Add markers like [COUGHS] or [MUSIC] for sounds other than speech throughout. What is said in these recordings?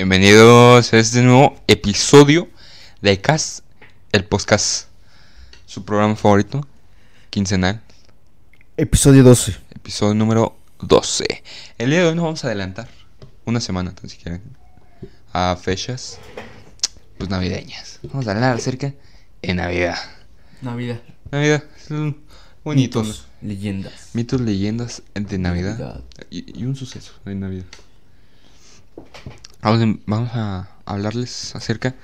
Bienvenidos a este nuevo episodio de CAS, el podcast, su programa favorito, quincenal, Episodio 12. episodio número 12. El día de hoy nos vamos a adelantar una semana, si quieren, a fechas pues navideñas. Vamos a hablar acerca de Navidad. Navidad. Navidad, bonito. Mitos, leyendas. Mitos, leyendas de Navidad. Navidad. Y, y un suceso de Navidad. Vamos, a- vamos a hablarles acerca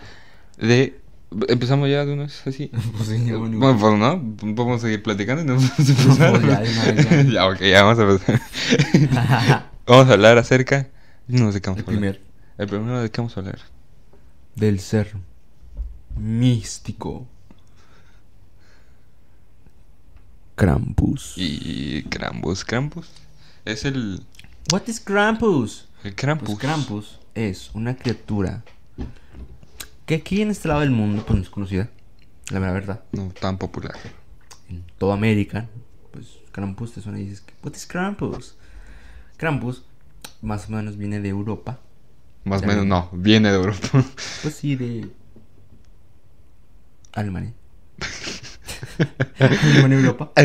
de... Empezamos ya de una vez así. [LAUGHS] Pues sí, ya, bueno, Bueno, pues no, podemos seguir platicando y no vamos a empezar. Pues ya, vez, ya. [LAUGHS] ya, ok, ya vamos a empezar. [LAUGHS] vamos a hablar acerca... No sé qué vamos El a hablar. primer. El primero de qué vamos a hablar. Del ser místico. Krampus. Y Krampus, Krampus. Es el... What is Krampus? El Krampus. Pues Krampus es una criatura que aquí en este lado del mundo pues no es conocida. La mera verdad. No tan popular. En toda América, pues Krampus te suena y dices, What is Krampus? Krampus más o menos viene de Europa. Más o menos, no, viene de Europa. [LAUGHS] Pues sí, de Alemania. [LAUGHS] Alemania, Europa. [LAUGHS]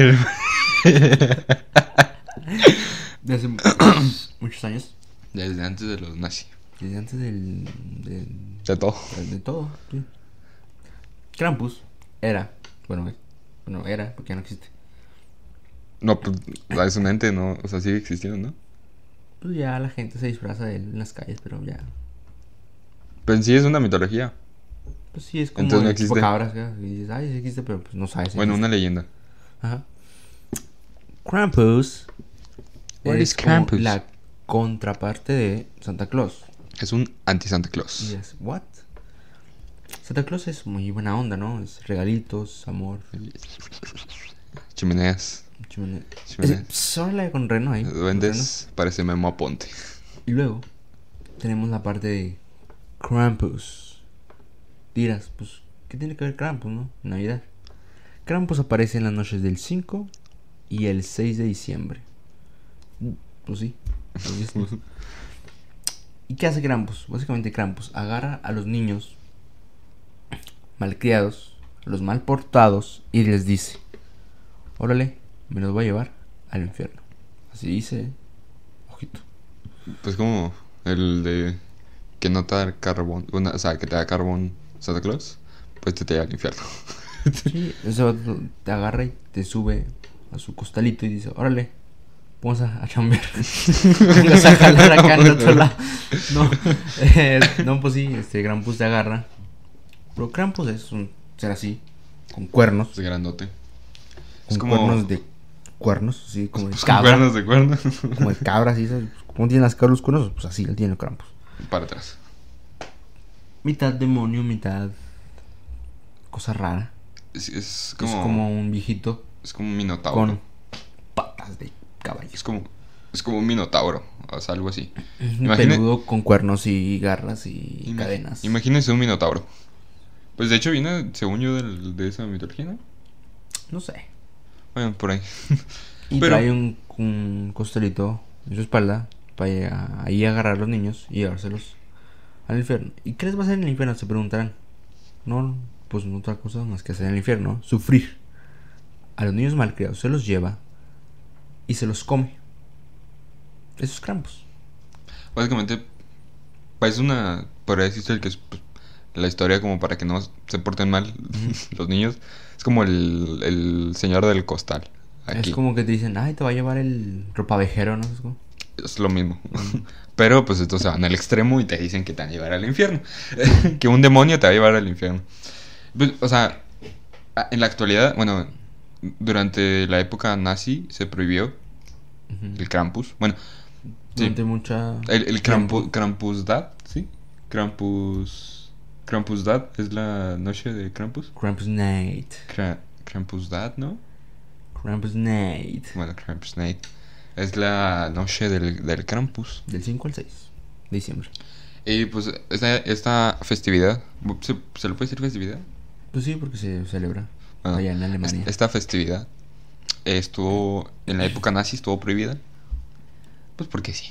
De hace muchos, muchos años. Desde antes de los nazis. Desde antes del, del- De todo. de todo. sí. Krampus era, bueno, es- bueno, era, porque ya no existe. No, pues es un ente, ¿no? O sea, sigue existiendo, ¿no? Pues ya la gente se disfraza de él en las calles, pero ya. Pero en sí es una mitología. Pues sí, es como Entonces no existe. cabras, y dices, ay, sí existe, pero pues no sabes. Bueno, existe. una leyenda. Ajá. Krampus. What es como Krampus? la contraparte de Santa Claus. Es un anti-Santa Claus. es, ¿what? Santa Claus es muy buena onda, ¿no? Es regalitos, amor, Chimeneas. chimene- Chimeneas. Es, solo la con reno ahí. con Duendes. Parece Memo Aponte. Y luego tenemos la parte de Krampus. Dirás, pues, ¿qué tiene que ver Krampus, no? Navidad. Krampus aparece en las noches del 5 y el 6 de diciembre. Mm, Pues sí. pues. [LAUGHS] ¿Y qué hace Krampus? Básicamente Krampus agarra a los niños malcriados, los mal portados y les dice, órale, me los voy a llevar al infierno. Así dice, ojito. Pues como el de que no te da carbón. una- o sea, que te da carbón Santa Claus. Pues te, te lleva al infierno. Sí, vato te agarra y te sube a su costalito y dice, órale, vamos a, a chambear. [LAUGHS] Vamos a jalar acá en el otro lado. No, eh, no, pues sí, este Krampus te agarra. Pero Krampus es un ser así, con cuernos. Es grandote. Con Es como. cuernos de cuernos, así como de Con cabra. cuernos de cuerno. Como de cabra, así, ¿sabes? ¿Cómo tienen las cabras los cuernos? Pues así lo tiene el Krampus. Para atrás. Mitad demonio, mitad cosa rara. Es, es Es como. como un viejito Es como un minotauro. con patas de caballo. Es como. Es como un minotauro. O sea, algo así. Un Imagine- peludo con cuernos y garras y Ima- cadenas. Imagínense un minotauro. Pues de hecho viene, según yo, del- de esa mitología, ¿no? No sé. Bueno, por ahí. Y [LAUGHS] Pero- trae un, un costalito en su espalda para ahí agarrar a los niños y llevárselos al infierno. ¿Y qué les va a hacer en el infierno? Se preguntarán. No, pues no otra cosa más que hacer en el infierno. Sufrir. A los niños malcriados se los lleva y se los come. Esos crampos. Básicamente, pues es una. Podría decirse que es pues, la historia como para que no se porten mal [LAUGHS] los niños. Es como el, el señor del costal. Aquí. Es como que te dicen, ay, te va a llevar el ropavejero, ¿no? Es como- Es lo mismo. [LAUGHS] Pero pues estos se van al extremo y te dicen que te van a llevar al infierno. [LAUGHS] que un demonio te va a llevar al infierno. Pues, o sea, en la actualidad, bueno, durante la época nazi se prohibió El Krampus. Bueno, sí, Durante mucha... el, el tiempo. Krampu- Krampusdad, ¿sí? Krampus... Krampusdad es la noche de Krampus. Krampus Night. Kra- Krampusdad, ¿no? Krampus Night. Bueno, Krampus Night. Es la noche del, del Krampus. Del 5 al 6 de diciembre. Y pues esta, esta festividad, ¿se, se le puede decir festividad? Pues sí, porque se celebra Bueno, allá en Alemania. es- Esta festividad estuvo, en la época nazi estuvo prohibida. Pues porque sí.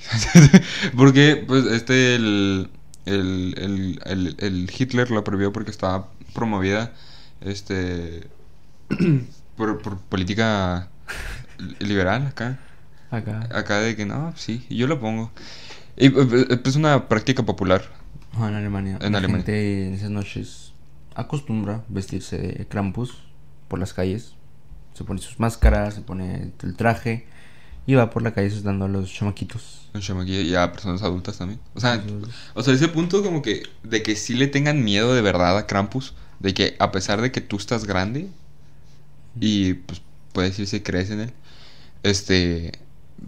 [LAUGHS] porque, pues, este, el, el, el, el, Hitler lo prohibió porque estaba promovida este [COUGHS] por, por política liberal acá. Acá. Acá de que no, sí, yo lo pongo. Y eh, es una práctica popular. Ah, en Alemania. En la Alemania. gente en esas noches acostumbra vestirse de Krampus por las calles. Se pone sus máscaras, se pone el traje y va por la calle asustando a los chamaquitos. Un chamaquillo y a personas adultas también. O sea, o sea, ese punto como que de que sí le tengan miedo de verdad a Krampus, de que a pesar de que tú estás grande y pues puedes decir si crees en él, este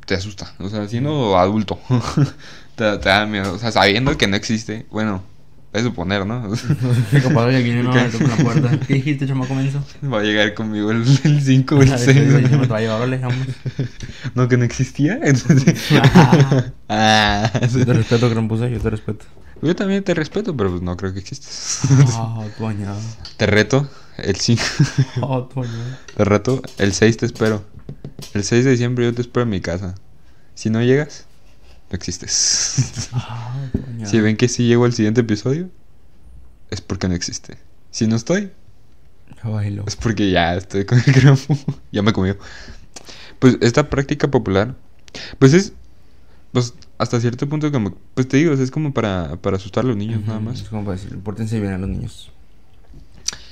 te asusta, o sea, siendo adulto [LAUGHS] te, te da miedo, o sea, sabiendo que no existe, bueno, es suponer, ¿no? Mi compadre viene, no, la puerta. ¿Qué dijiste, chamaco menso? Va a llegar conmigo el 5 o el Ah, 6. después dice, "Me te va a llevar, órale, vamos". [LAUGHS] No, que no existía. Entonces... [LAUGHS] ah, sí. Yo te respeto, Krampus, eh, yo te respeto. Yo también te respeto, pero pues no creo que existas. Ah, tu añado. Te reto el 5. Ah, tu añado. Te reto el 6 te espero. El 6 de diciembre yo te espero en mi casa. Si no llegas, no existes. Ah, si ven que sí llego al siguiente episodio, es porque no existe. Si no estoy, bailo. es porque ya estoy con el gramo. [LAUGHS] ya me comió. Pues esta práctica popular, pues es, pues hasta cierto punto como, pues te digo, es como para, para asustar a los niños nada Ujú, más. Es como para decir, pórtense bien a los niños.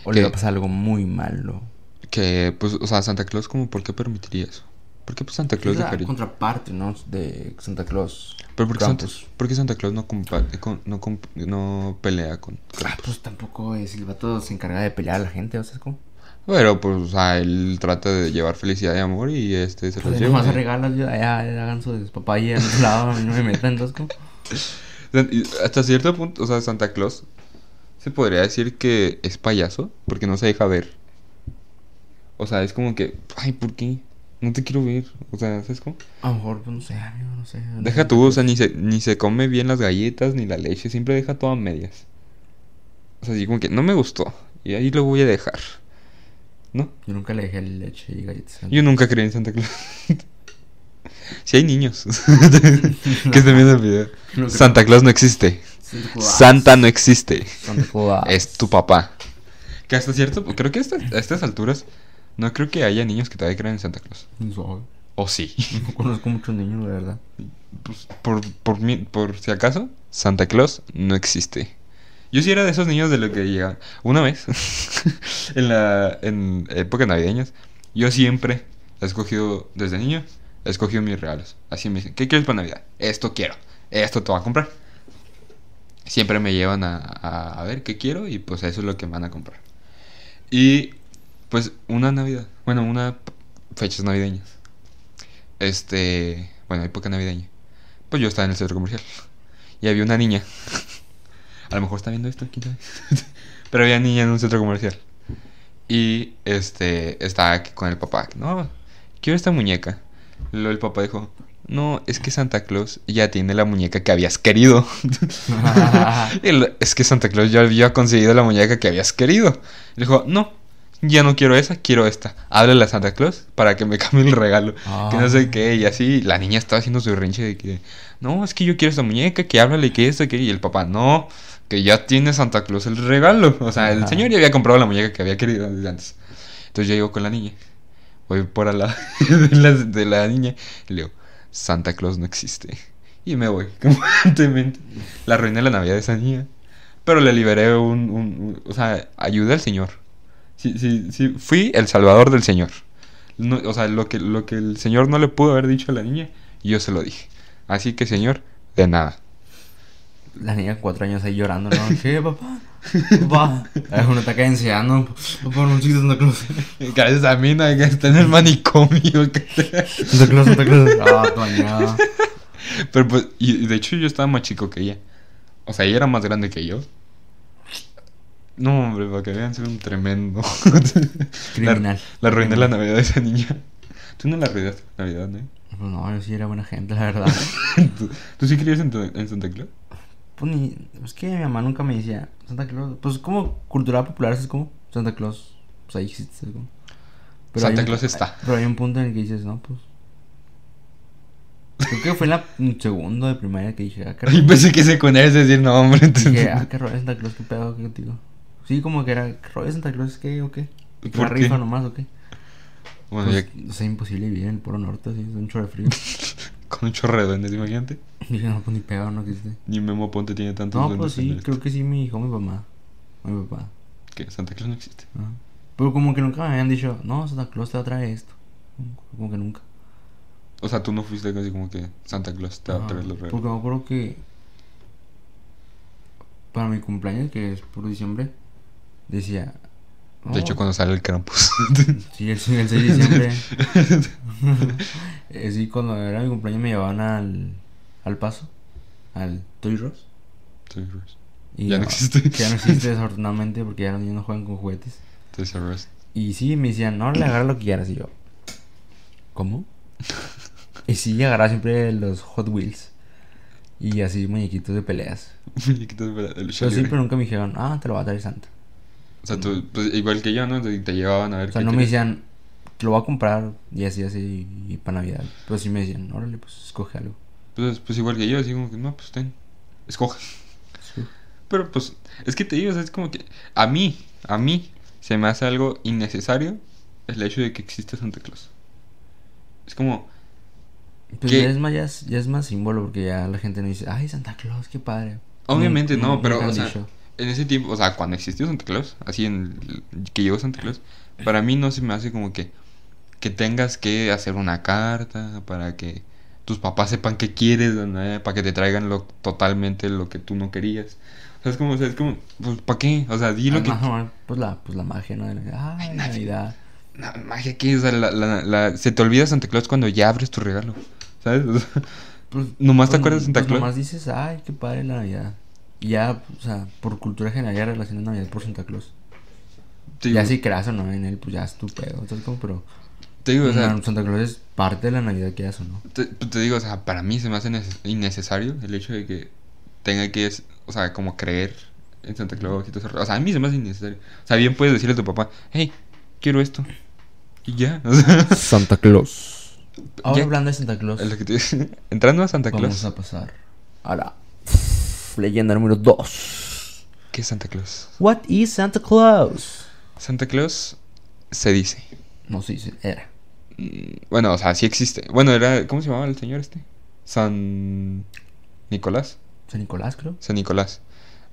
O ¿Qué? les va a pasar algo muy malo. Que, pues, o sea, Santa Claus, como, ¿por qué permitiría eso? ¿Por qué pues, Santa Claus Es la contraparte, ¿no? De Santa Claus. Pero ¿por qué, Santa, Krampus. por qué Santa Claus no, compa- con- no, no pelea con Krampus? Pues tampoco es el vato se encarga de pelear a la gente, o sea, es como. Pero, pues, o sea, él trata de llevar felicidad y amor y este se los Pues lleva. nomás ¿eh? regalas, ya, ya hagan su despapaya en otro lado, a mí no me metan, entonces como. [LAUGHS] Hasta cierto punto, o sea, Santa Claus se podría decir que es payaso porque no se deja ver. O sea, es como que, ay, ¿por qué? No te quiero ver. O sea, ¿sabes cómo? A lo mejor, pues no sé, amigo, no sé. no Deja tú, o sea, ni se, ni se come bien las galletas ni la leche, siempre deja todo a medias. O sea, así como que no me gustó y ahí lo voy a dejar. ¿No? Yo nunca le dejé leche y galletas. Yo nunca creí en Santa Claus. [LAUGHS] si hay niños [LAUGHS] [LAUGHS] que viendo el video. No. Santa Claus no existe. Santa Claus. Santa no existe. Santa Claus. Es tu papá. Que hasta cierto, creo que hasta, a estas alturas no creo que haya niños que todavía crean en Santa Claus. No. O sí. No [LAUGHS] conozco muchos niños, la verdad. Pues, por, por, mi- por si acaso, Santa Claus no existe. Yo sí era de esos niños de lo que llegaban. Una vez, [LAUGHS] en la en épocas navideñas, yo siempre he escogido, desde niño, he escogido mis regalos. Así me dicen, ¿qué quieres para Navidad? Esto quiero, esto te voy a comprar. Siempre me llevan a, a, a ver qué quiero y pues eso es lo que me van a comprar. Y pues una Navidad, bueno, una fechas navideñas. Este, bueno, época navideña. Pues yo estaba en el centro comercial. Y había una niña. [LAUGHS] A lo mejor está viendo esto, quién sabe. [LAUGHS] Pero había niña en un centro comercial. Y este, estaba aquí con el papá. No, quiero esta muñeca. Luego el papá dijo, no, es que Santa Claus ya tiene la muñeca que habías querido. [LAUGHS] Es que Santa Claus ya había conseguido la muñeca que habías querido. Y dijo, no, ya no quiero esa, quiero esta. Háblale a Santa Claus para que me [LAUGHS] cambie el regalo. Que no sé qué. Y así la niña estaba haciendo su rinche de que, no, es que yo quiero esta muñeca, que háblale, que esto, que... Y el papá, no, que ya tiene Santa Claus el regalo. [LAUGHS] O sea, el señor ya había comprado la muñeca que había querido desde antes. Entonces yo llego con la niña. Voy por al lado [LAUGHS] de la, de la niña y le digo, Santa Claus no existe. Y me voy, constantemente. La arruiné la Navidad de esa niña. Pero le liberé un, un- un- O sea, ayudé al Señor. Sí, sí, sí, fui el salvador del Señor. No, o sea, lo que, lo que el Señor no le pudo haber dicho a la niña, yo se lo dije. Así que, Señor, de nada. La niña cuatro años ahí llorando, ¿no? ¿Qué, papá? Papá. [LAUGHS] Es una ataque enseñando. Papá, no existe Santa Claus. Gracias a mí, no, que está en el manicomio. Santa Claus, Santa Claus. Ah. Pero pues, y de hecho yo estaba más chico que ella. O sea, ella era más grande que yo. No, hombre, para que vean, soy un tremendo. [LAUGHS] Criminal. La, la arruiné la Navidad de esa niña. Tú no la arruinaste Navidad, ¿no? Pues no, yo sí era buena gente, la verdad. [LAUGHS] ¿Tú, tú sí creías en, en Santa Claus? Pues ni. Es que mi mamá nunca me decía Santa Claus. Pues como cultura popular es como Santa Claus. Pues ahí existe. como- hay Santa un- Claus está. Pero hay un punto en el que dices, no, pues. Creo que fue en la segundo de primaria que dije, ah, qué Y rollo. pensé que secundaria es decir, no, hombre. entonces- Dije, ah, qué rollo Santa Claus, qué pedo contigo. Sí, como que era, ¿qué rollo Santa Claus? ¿Qué o qué? ¿Por ¿La qué? rifa nomás o qué? Bueno, Pues, ya o sea, imposible vivir en el Polo Norte, así, es un chorro de frío. [LAUGHS] con un chorro de duendes, imagínate. [LAUGHS] Dije, no, pues ni pedo, no existe. Ni Memo Ponte tiene tantos No, duendes pues sí, creo que sí me dijo mi mamá. Mi papá. Que Santa Claus no existe. Ajá. Pero como que nunca me habían dicho, no, Santa Claus te va a traer esto. Como que nunca. O sea, tú no fuiste casi como que Santa Claus te va a traer los regalos. Porque me acuerdo que para mi cumpleaños, que es por diciembre, decía. De hecho, "Oh, cuando sale el Krampus. [LAUGHS] Sí, el, el 6 de diciembre. [LAUGHS] Sí, cuando era mi cumpleaños me llevaban al, al paso, al Toy Ross. Toys R Us. Y Ya no existe. que ya no existe desafortunadamente porque ya los niños no juegan con juguetes. Toys R Us. Y sí, me decían, no, le agarra lo que quieras. Y yo, ¿cómo? y sí, agarraba siempre los Hot Wheels. Y así muñequitos de peleas. [LAUGHS] Muñequitos de lucha Pero sí, pero nunca me dijeron, ah, te lo va a traer Santa. O sea, tú, pues, igual que yo, ¿no? Te, te llevaban a ver O sea, qué no me decían, te lo voy a comprar y así, así, y para Navidad. Pero sí me decían, órale, pues escoge algo. Pues, pues igual que yo, así como que, no, pues ten, escoge. Sí. Pero pues, es que te digo, o sea, es como que a mí, a mí, se me hace algo innecesario el hecho de que existe Santa Claus. Es como, Pues ya es, más, ya, es, ya es más símbolo porque ya la gente no dice, ay, Santa Claus, qué padre. obviamente no, pero, han o sea, dicho. En ese tiempo, o sea, cuando existió Santa Claus, así en que llegó Santa Claus, para mí no se me hace como que, que tengas que hacer una carta para que tus papás sepan qué quieres, ¿no? para que te traigan lo, totalmente lo que tú no querías. O sea, es como, o sea, es como, pues, ¿para qué? O sea, di lo Ah, que... más o menos, pues la, pues la magia, ¿no? La- Ay, Navidad. Na- magia que, o sea, la, la- la- se te olvida Santa Claus cuando ya abres tu regalo, ¿sabes? O [LAUGHS] sea, Pues, Nomás te pues, acuerdas de Santa pues Claus. Nomás dices, ay, qué padre la Navidad. Y ya, o sea, por cultura general ya relacionas Navidad por Santa Claus. ya si creas o no en él, pues ya es tu pedo. Entonces, como, pero te digo, o sea, no, Santa Claus es parte de la Navidad que haces, ¿no? te, te digo, o sea, para mí se me hace neces- innecesario el hecho de que tenga que, o sea, como creer en Santa Claus y todo eso. O sea, a mí se me hace innecesario. O sea, bien puedes decirle a tu papá, hey, quiero esto. Y ya, o sea, Santa Claus. Ahora Ya- hablando de Santa Claus, es lo que te [LAUGHS] Entrando a Santa vamos Claus. a pasar a la leyenda número 2. ¿Qué es Santa Claus? What is Santa Claus? Santa Claus se dice. No se dice, era. Mm, Bueno, o sea, sí existe. Bueno, era. ¿Cómo se llamaba el señor este? San. Nicolás. San Nicolás, creo. San Nicolás.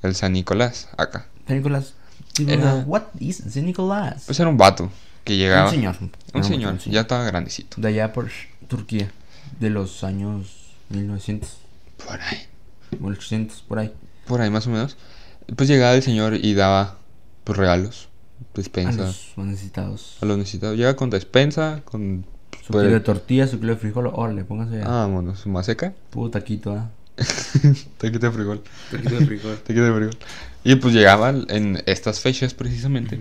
El San Nicolás, acá. San Nicolás. Era- What is San Nicolás? Pues era un vato que llegaba. Un señor. Un Era señor, ya estaba grandecito. De allá por Turquía. De los años 1900. Por ahí. 1800, por ahí. Por ahí más o menos. Pues llegaba el señor y daba pues regalos, A despensa los más necesitados. a los necesitados. Llega con despensa, con. Su pues, kilo de tortilla, su kilo de frijol. Órale, pónganse. Ah, bueno, su maseca. Puro taquito, ¿ah? [LAUGHS] Taquito de frijol. Taquito de frijol. [LAUGHS] Taquito de frijol. Y pues llegaba en estas fechas precisamente.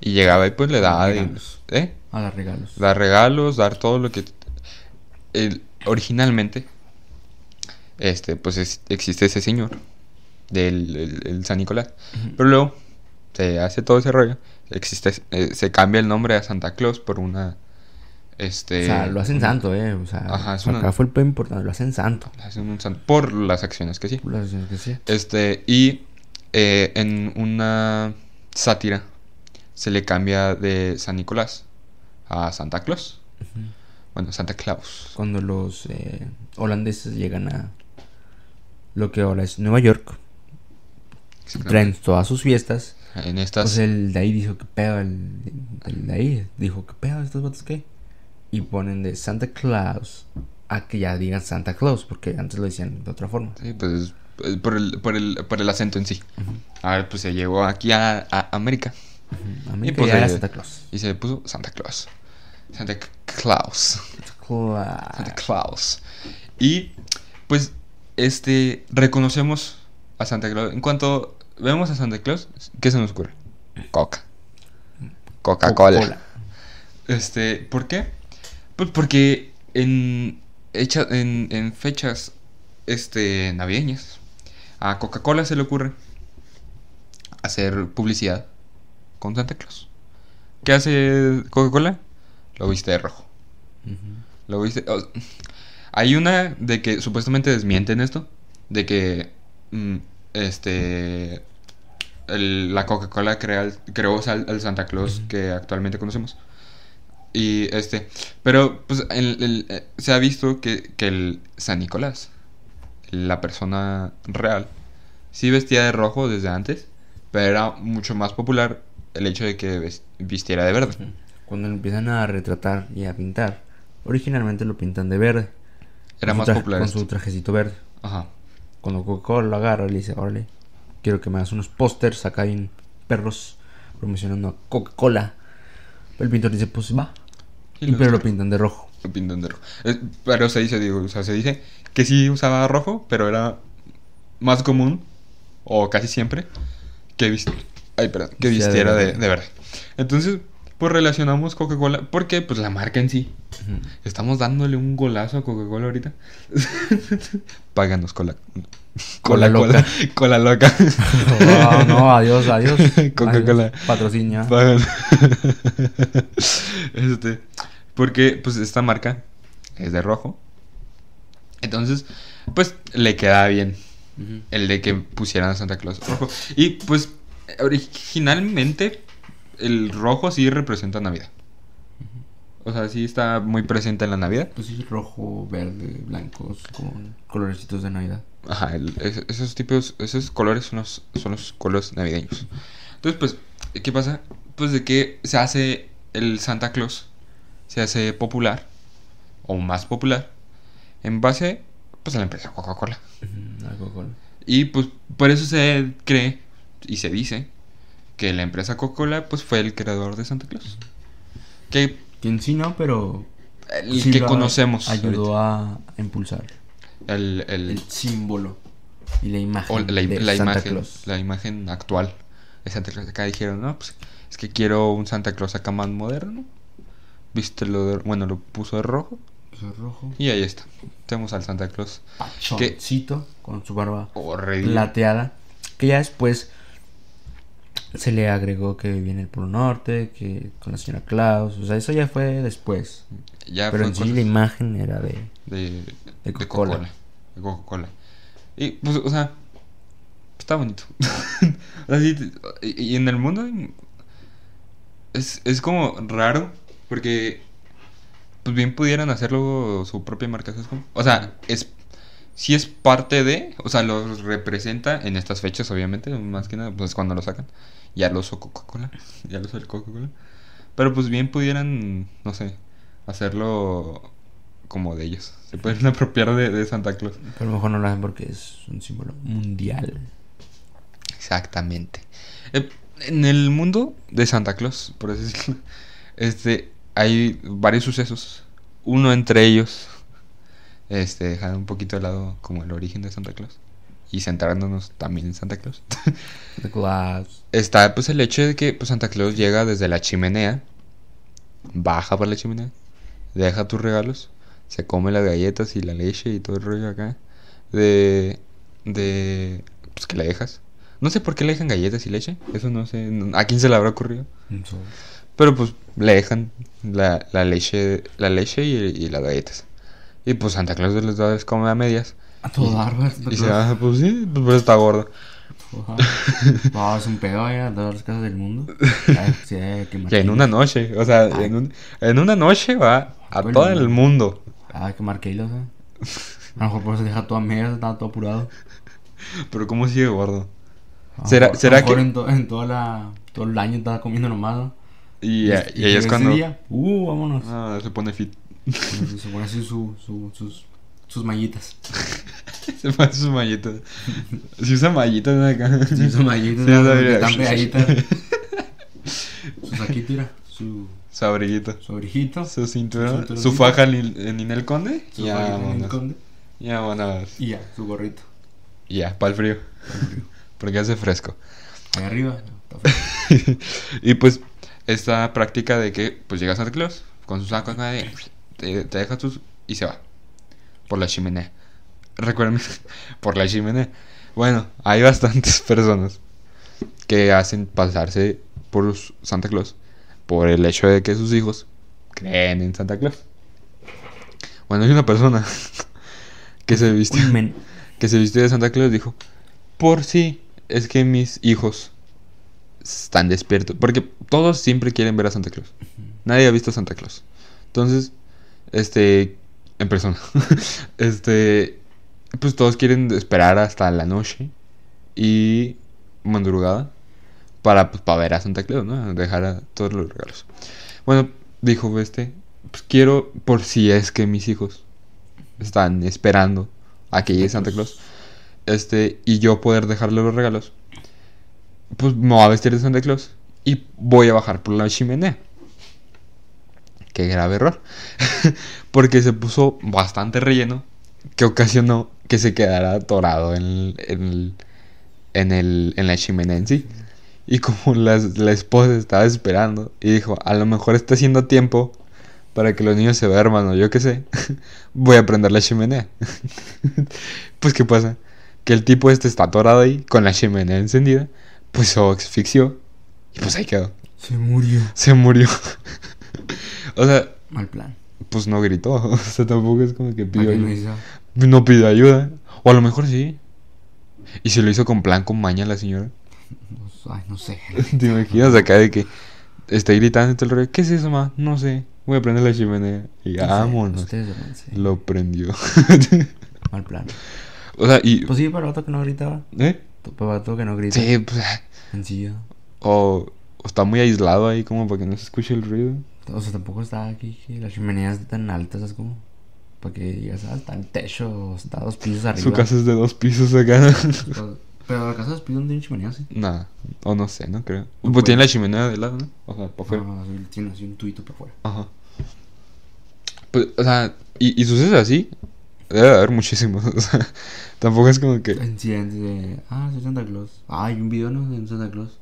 Y llegaba y pues le daba. de- Regalos. ¿Eh? A dar regalos. dar regalos, dar todo lo que el- originalmente este pues es- existe ese señor del el- el San Nicolás, pero luego se hace todo ese rollo, existe eh, se cambia el nombre a Santa Claus por una este O sea, lo hacen santo, ¿eh? O sea, Ajá, es acá una- fue el pedo importante. Lo hacen santo. hacen un san- por las acciones que sí. Lo hacen que sí. Este, y eh, en una sátira se le cambia de San Nicolás a Santa Claus. Bueno, Santa Claus. Cuando los eh, holandeses llegan a lo que ahora es Nueva York, traen todas sus fiestas. En estas. Pues el de ahí dijo que pedo, el, el de ahí dijo que pedo, estos vatos qué. Y ponen de Santa Claus a que ya digan Santa Claus, porque antes lo decían de otra forma. Sí, pues por el, por el, por el acento en sí. A ver, pues se llegó aquí a, a América Y pues, ya era Santa Claus. y se puso Santa Claus. Santa Claus. Santa Claus. Claus. Y pues este reconocemos a Santa Claus. En cuanto vemos a Santa Claus, ¿qué se nos ocurre? Coca. Coca-Cola. Este, ¿por qué? Pues porque en, hecha, en, en fechas este, navideñas a Coca-Cola se le ocurre hacer publicidad con Santa Claus. ¿Qué hace Coca-Cola? Lo viste de rojo. Lo viste. Hay una de que supuestamente desmienten esto, de que mm, este el- la Coca-Cola creó al, al Santa Claus que actualmente conocemos. Y este, pero pues el- el- eh, se ha visto que, que el San Nicolás, la persona real, sí vestía de rojo desde antes, pero era mucho más popular el hecho de que vistiera de verde. Cuando lo empiezan a retratar y a pintar, originalmente lo pintan de verde. Era más popular Con su trajecito verde. Ajá. Cuando Coca-Cola lo agarra, le dice, órale, quiero que me hagas unos pósters acá bien perros promocionando a Coca-Cola. El pintor dice, pues va. Y pero lo pintan de rojo. Lo pintan de rojo. Eh, pero se dice, digo, o sea, se dice que sí usaba rojo, pero era más común, o casi siempre, que, vis- Ay, perdón, que Vistiera de de verde. Entonces, pues relacionamos Coca-Cola, porque pues la marca en sí. Estamos dándole un golazo a Coca-Cola ahorita. [LAUGHS] Páganos cola. Cola loca. Cola loca. Oh, no, adiós, adiós. [LAUGHS] Coca-Cola. Patrocina. Páganos. [LAUGHS] este, porque pues esta marca es de rojo. Entonces, pues le queda bien el de que pusieran a Santa Claus rojo. Y pues originalmente el rojo sí representa Navidad. O sea, sí está muy presente en la Navidad. Pues sí, rojo, verde, blancos, con colorecitos de Navidad. Ajá, el- esos tipos, esos colores son los, son los colores navideños. Entonces, pues, ¿qué pasa? Pues de que se hace el Santa Claus, se hace popular, o más popular, en base, pues, a la empresa Coca-Cola. Coca-Cola. Y pues por eso se cree y se dice que la empresa Coca-Cola pues fue el creador de Santa Claus. Que Que en sí no, pero el sí que lo conocemos. Ayudó a impulsar. El, el- el símbolo y la imagen o la, de la Santa imagen, Claus. la imagen actual de Santa Claus. Acá dijeron, no, pues es que quiero un Santa Claus acá más moderno. Viste lo de, bueno, lo puso de rojo. Es rojo. Y ahí está. Tenemos al Santa Claus Pachoncito con su barba plateada. Que ya después se le agregó que viene el Polo Norte, que con la señora Claus. O sea, eso ya fue después. Ya Pero en sí la imagen era de. de, Coca-Cola. Coca-Cola. De Coca-Cola. Y, pues, o sea, está bonito. [LAUGHS] Y, en el mundo es, es como raro, porque pues bien pudieran hacerlo su propia marca. O sea, es sí es parte de, o sea, los representa en estas fechas, obviamente, más que nada, pues cuando lo sacan. Ya lo usó Coca-Cola, ya lo usó el Coca-Cola. Pero pues bien pudieran, no sé, hacerlo como de ellos. Se pueden [LAUGHS] apropiar de, de Santa Claus. Pero a lo mejor no lo hacen porque es un símbolo mundial. Exactamente. Eh, en el mundo de Santa Claus, por así decirlo, este, hay varios sucesos. Uno entre ellos, este, dejar un poquito de lado como el origen de Santa Claus y centrándonos también en Santa Claus. [LAUGHS] Está pues el hecho de que pues, Santa Claus llega desde la chimenea, baja por la chimenea, deja tus regalos, se come las galletas y la leche y todo el rollo acá de de pues que le dejas. No sé por qué le dejan galletas y leche, eso no sé, a quién se le habrá ocurrido. Pero pues le dejan la, la leche, la leche y, y las galletas. Y pues Santa Claus les da come a medias. a todo Y- dar, Y se ah, pues sí, pues, está gordo. Ajá. [LAUGHS] No, es un pedo a todas las casas del mundo. [LAUGHS] Sí, hay que en una noche, o sea, en, un- en una noche va a Bueno, todo el mundo. Ah, que marcar hilos, ¿eh? A lo mejor por eso deja todo a medias, estaba todo apurado. Pero ¿cómo sigue gordo? A ¿Será- mejor- será a que- en, to- en toda la, todo el año estaba comiendo nomás. ¿no? Y, y, ahí llega es ese cuando día, uh, vámonos. ah, se pone fit. Se pone así su, su, sus, sus mallitas. [LAUGHS] se pone sus mallitas. Si usa mallitas acá. Sí, sus mallitas, ¿no? están pegaditas. [LAUGHS] Su saquito, mira, su, Su abriguito. su abrijito. Su cinturón. Su faja en, Ninel Conde. Su ya, fajita en el vámonos. conde, Ya, vámonos. Y ya, su gorrito. Y Ya, para el frío. Porque hace fresco. Ahí arriba, está fresco. [LAUGHS] y pues, esta práctica de que pues llega Santa Claus con su saco acá de, te, te deja tus y se va por la chimenea. Recuerden, [LAUGHS] por la chimenea. Bueno, hay bastantes [LAUGHS] personas que hacen pasarse por Santa Claus por el hecho de que sus hijos creen en Santa Claus. Bueno, hay una persona [LAUGHS] que se vistió, que se vistió de Santa Claus dijo, por si es que mis hijos están despiertos. Porque todos siempre quieren ver a Santa Claus. Nadie ha visto a Santa Claus. Entonces, este, en persona, [LAUGHS] este, pues todos quieren esperar hasta la noche y madrugada para, pues, para ver a Santa Claus, ¿no? Dejar a todos los regalos. Bueno, dijo este, pues quiero, por si es que mis hijos están esperando a que llegue Santa Claus, este, y yo poder dejarle los regalos, pues me voy a vestir de Santa Claus y voy a bajar por la chimenea. Qué grave error. [LAUGHS] Porque se puso bastante relleno que ocasionó que se quedara atorado en, en, el- en, el- en la chimenea en sí. Y como la, la esposa estaba esperando y dijo, a lo mejor está haciendo tiempo para que los niños se duerman o yo qué sé, [LAUGHS] voy a prender la chimenea. [LAUGHS] pues ¿qué pasa? Que el tipo este está atorado ahí con la chimenea encendida, pues se asfixió y pues ahí quedó. Se murió. Se murió. [LAUGHS] o sea, Mal plan. pues no gritó. [LAUGHS] O sea, tampoco es como que pidió ¿Para qué lo ayuda. hizo? No pidió ayuda. O a lo mejor sí. Y se lo hizo con plan, con maña la señora. Pues, ay, no sé. [LAUGHS] ¿Te imaginas acá de que está gritando y todo el rollo? ¿Qué es eso, ma? No sé. Voy a prender la chimenea. Y No vámonos. Lo prendió. Mal plan. o sea, y. Pues sí, para otro que no gritaba. ¿Eh? Para otro que no grita. Sí, pues. ah, Sencillo. O, o está muy aislado ahí, como para que no se escuche el ruido. O sea, tampoco está aquí que las chimeneas tan altas, es como. Para que llegas hasta el techo, o está dos pisos arriba. Su casa es de dos pisos acá. Pero- Pero la casa de los pisos no tiene chimenea, sí. Nada. O no sé, no creo. No Pues tiene la chimenea de lado, ¿no? O sea, para afuera. Ah, sí, tiene así un tuito para afuera. Ajá. Pues, o sea, y, y sucesos así, debe de haber muchísimos. [LAUGHS] O sea, tampoco es como que Incidentes de. Ah, soy Santa Claus. Ah, hay un video, ¿no? De Santa Claus.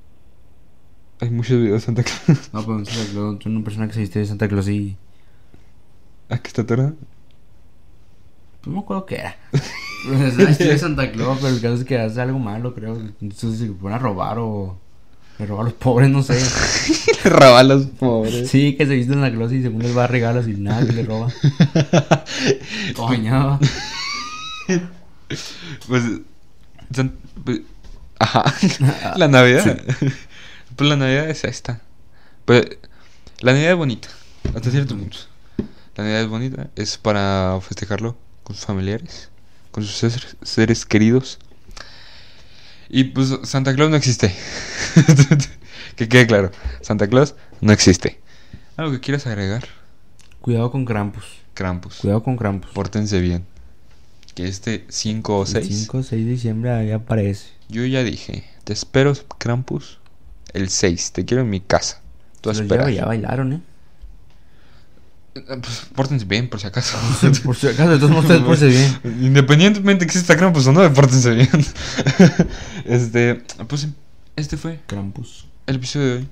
Hay muchos videos de Santa Claus. No, pero un Santa Claus. Una persona que se viste de Santa Claus y. ¿A qué está atorada? Pues no me acuerdo qué era. [LAUGHS] Pues, es de Santa Claus, pero el caso es que hace algo malo, creo. Entonces se pone a robar o. Le roba a los pobres, no sé. [LAUGHS] Roba a los pobres. Sí, que se viste en la Claus y según les va a regalos y nada, que le roba. [LAUGHS] Coño. Pues, pues, ajá. la Navidad. Pues la Navidad es esta. Pues, la Navidad es bonita. Hasta cierto punto. La Navidad es bonita. Es para festejarlo con sus familiares. Con sus seres, seres queridos. Y pues Santa Claus no existe. [LAUGHS] que quede claro. Santa Claus no existe. ¿Algo que quieras agregar? Cuidado con Krampus. Krampus. Cuidado con Krampus. Pórtense bien. Que este 5 o 6. 5 o 6 de diciembre ahí aparece. Yo ya dije, te espero, Krampus, el 6. Te quiero en mi casa. Tú lleva, ya bailaron, ¿eh? Pues pórtense bien, por si acaso. [LAUGHS] Por si acaso, de todos modos, ustedes pórtense bien. Independientemente que exista Krampus o no, pórtense bien. [LAUGHS] este, pues este fue Krampus. el episodio de hoy.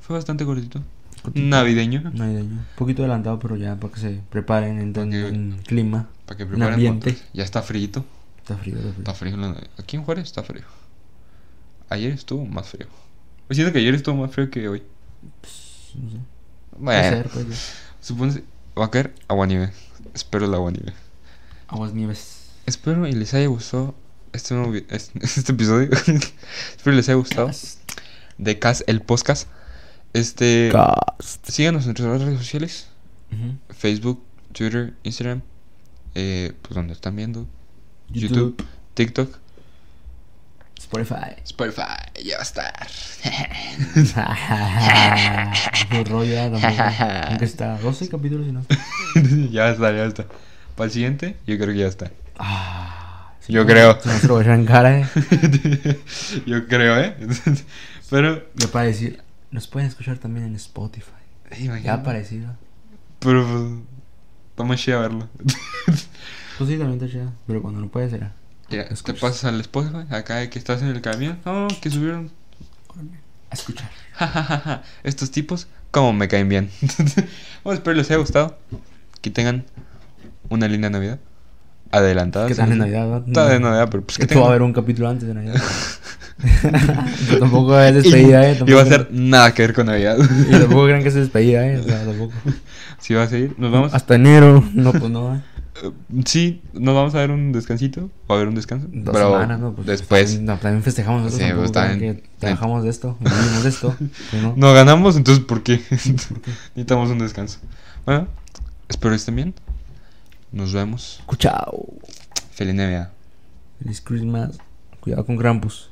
Fue bastante cortito. Cortito. Navideño. Navideño. Un poquito adelantado, pero ya para que se preparen en, en- que- en clima. Para que En preparen ambiente. Ya está frío. Está frío, está frío. Está frío. Aquí en Juárez está frío. Ayer estuvo más frío. Me siento que ayer estuvo más frío que hoy. Pues, no sé. Puede Bueno, ser, puede ser. supongo va a caer agua nieve. Espero el agua nieve. Aguas nieves. Espero y les haya gustado este, nuevo este, [LAUGHS] este episodio. [LAUGHS] Espero y les haya gustado. De Cas el podcast. Este. Cast. Síganos en nuestras redes sociales. Facebook, Twitter, Instagram. Eh, pues donde están viendo. YouTube. YouTube, TikTok, Spotify. Spotify. Ya va a estar. [LAUGHS] Su rollo ya. Aunque está 12 capítulos y no. [LAUGHS] ya está, ya está. Para el siguiente, yo creo que ya está. Ah, sí, Yo creo. Echan en cara, eh. [LAUGHS] yo creo, ¿eh? Pero. Ya para decir, nos pueden escuchar también en Spotify. Ya aparecido. Pero pues. Está chido verlo. Pues sí, también está chido. Pero cuando no puede será. Ya, te pasas al Spotify, acá de que estás en el camión. Oh, que subieron. A escuchar. Estos tipos, como me caen bien. [LAUGHS] bueno, espero les haya gustado. Que tengan una linda Navidad. Adelantada. Que si no en sé. Navidad. Está de Navidad, pero pues que Esto va a tengan. haber un capítulo antes de Navidad. [LAUGHS] Pero tampoco es despedida, ¿eh? Y Tampoco va a ser nada que ver con Navidad. Y tampoco crean que es despedida, ¿eh? O sea, tampoco. [LAUGHS] ¿Sí va a seguir? ¿Nos vamos? Hasta enero. No, pues no, ¿eh? Eh, sí, nos vamos a dar un descansito. Va a haber un descanso. Pero semanas, ¿no? Después. También, también festejamos nosotros. Sí, pues también. Trabajamos de esto, vivimos de esto. [LAUGHS] No. ganamos, entonces [LAUGHS] ¿por qué? Necesitamos un descanso. Bueno, espero que estén bien. Nos vemos. Chao. Feliz Navidad. Feliz Christmas. Cuidado con Krampus.